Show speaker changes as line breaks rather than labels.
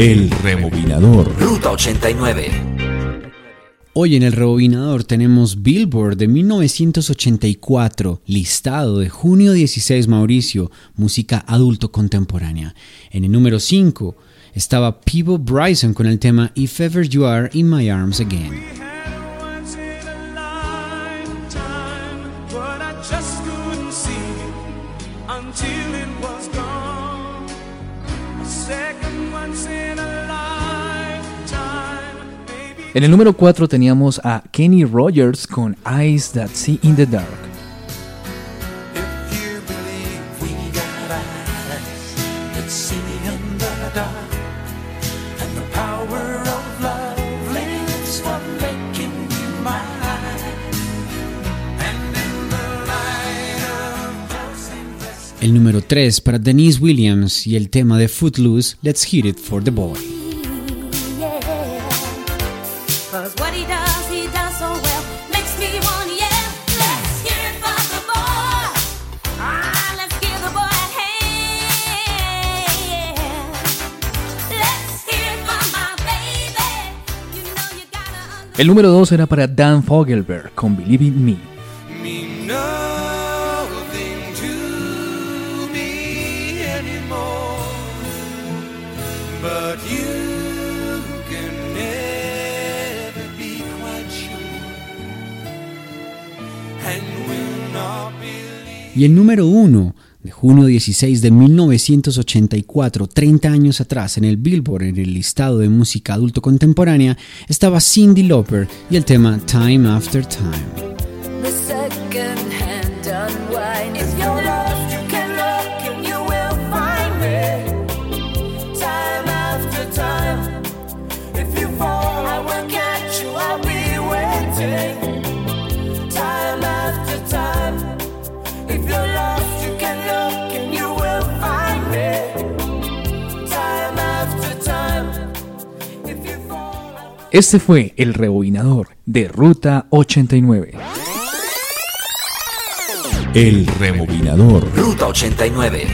El rebobinador.
Ruta 89.
Hoy en el rebobinador tenemos Billboard de 1984, listado de junio 16 Mauricio, música adulto contemporánea. En el número 5 estaba Peebo Bryson con el tema If Ever You Are in My Arms Again.
En el número 4 teníamos a Kenny Rogers con Eyes That See in the Dark.
El número 3 para Denise Williams y el tema de Footloose, Let's Hit It for the Boy.
El número 2 era para Dan Fogelberg con Believe in Me.
Y el número 1 de junio 16 de 1984, 30 años atrás, en el Billboard, en el listado de música adulto contemporánea, estaba Cindy Lauper y el tema Time After Time.
Este fue el rebobinador de Ruta 89.
El rebobinador.
Ruta 89.